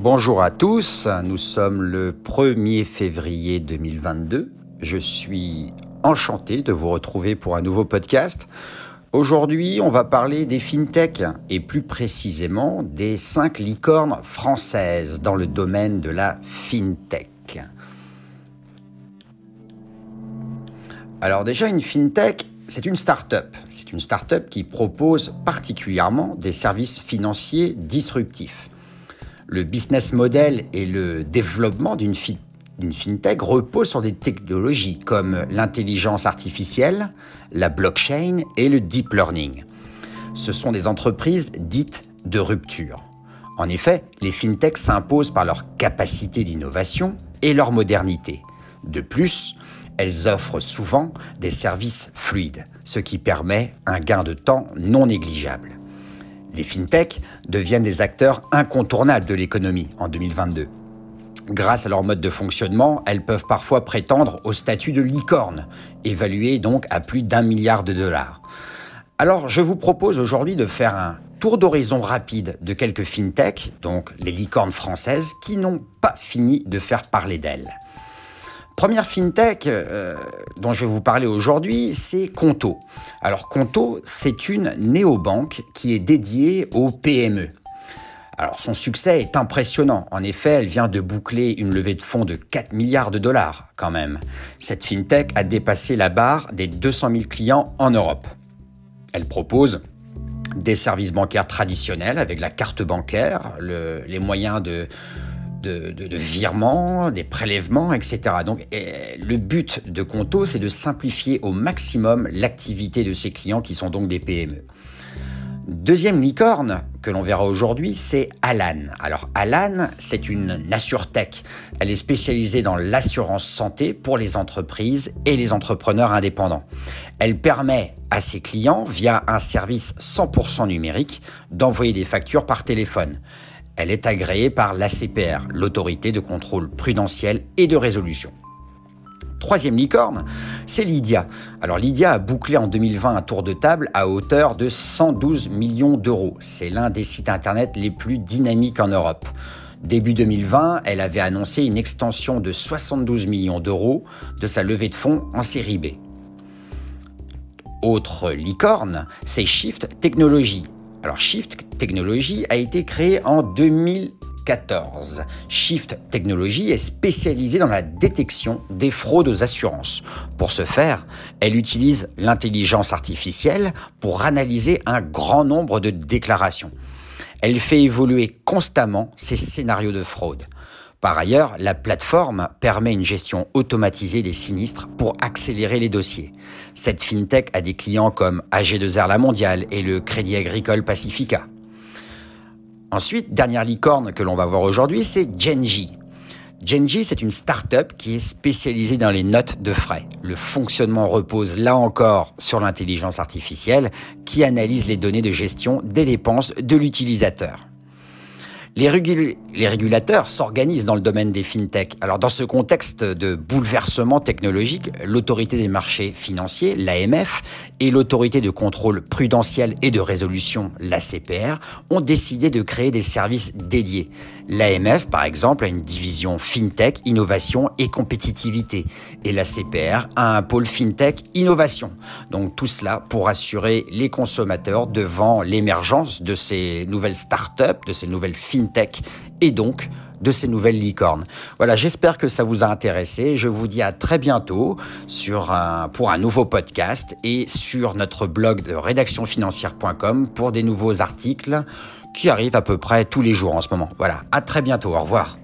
Bonjour à tous, nous sommes le 1er février 2022. Je suis enchanté de vous retrouver pour un nouveau podcast. Aujourd'hui, on va parler des fintech et plus précisément des cinq licornes françaises dans le domaine de la fintech. Alors déjà, une fintech, c'est une start-up. C'est une start-up qui propose particulièrement des services financiers disruptifs. Le business model et le développement d'une fintech reposent sur des technologies comme l'intelligence artificielle, la blockchain et le deep learning. Ce sont des entreprises dites de rupture. En effet, les fintechs s'imposent par leur capacité d'innovation et leur modernité. De plus, elles offrent souvent des services fluides, ce qui permet un gain de temps non négligeable. Les fintechs deviennent des acteurs incontournables de l'économie en 2022. Grâce à leur mode de fonctionnement, elles peuvent parfois prétendre au statut de licorne, évalué donc à plus d'un milliard de dollars. Alors je vous propose aujourd'hui de faire un tour d'horizon rapide de quelques fintechs, donc les licornes françaises, qui n'ont pas fini de faire parler d'elles. Première fintech euh, dont je vais vous parler aujourd'hui, c'est Conto. Alors Conto, c'est une néobanque qui est dédiée aux PME. Alors son succès est impressionnant. En effet, elle vient de boucler une levée de fonds de 4 milliards de dollars quand même. Cette fintech a dépassé la barre des 200 000 clients en Europe. Elle propose des services bancaires traditionnels avec la carte bancaire, les moyens de, de, virements, des prélèvements, etc. Donc le but de Conto, c'est de simplifier au maximum l'activité de ses clients qui sont donc des PME. Deuxième licorne que l'on verra aujourd'hui, c'est Alan. Alors Alan, c'est une Assurtech. Elle est spécialisée dans l'assurance santé pour les entreprises et les entrepreneurs indépendants. Elle permet à ses clients, via un service 100% numérique, d'envoyer des factures par téléphone. Elle est agréée par l'ACPR, l'autorité de contrôle prudentiel et de résolution. Troisième licorne, c'est Lydia. Alors Lydia a bouclé en 2020 un tour de table à hauteur de 112 millions d'euros. C'est l'un des sites internet les plus dynamiques en Europe. Début 2020, elle avait annoncé une extension de 72 millions d'euros de sa levée de fonds en série B. Autre licorne, c'est Shift Technology. Alors Shift Technology a été créé en 2014. Shift Technology est spécialisée dans la détection des fraudes aux assurances. Pour ce faire, elle utilise l'intelligence artificielle pour analyser un grand nombre de déclarations. Elle fait évoluer constamment ses scénarios de fraude. Par ailleurs, la plateforme permet une gestion automatisée des sinistres pour accélérer les dossiers. Cette fintech a des clients comme AG2R La Mondiale et le Crédit Agricole Pacifica. Ensuite, dernière licorne que l'on va voir aujourd'hui, c'est Genji. Genji, c'est une start-up qui est spécialisée dans les notes de frais. Le fonctionnement repose là encore sur l'intelligence artificielle qui analyse les données de gestion des dépenses de l'utilisateur. Les, régulateurs s'organisent dans le domaine des fintech. Alors dans ce contexte de bouleversement technologique, l'autorité des marchés financiers, l'AMF, et l'autorité de contrôle prudentiel et de résolution, l'ACPR, ont décidé de créer des services dédiés. L'AMF, par exemple, a une division fintech, innovation et compétitivité, et l'ACPR a un pôle fintech, innovation. Donc tout cela pour assurer les consommateurs devant l'émergence de ces nouvelles startups, de ces nouvelles fintech tech et donc de ces nouvelles licornes. Voilà, j'espère que ça vous a intéressé. Je vous dis à très bientôt sur pour un nouveau podcast et sur notre blog de rédactionfinancière.com pour des nouveaux articles qui arrivent à peu près tous les jours en ce moment. Voilà, à très bientôt. Au revoir.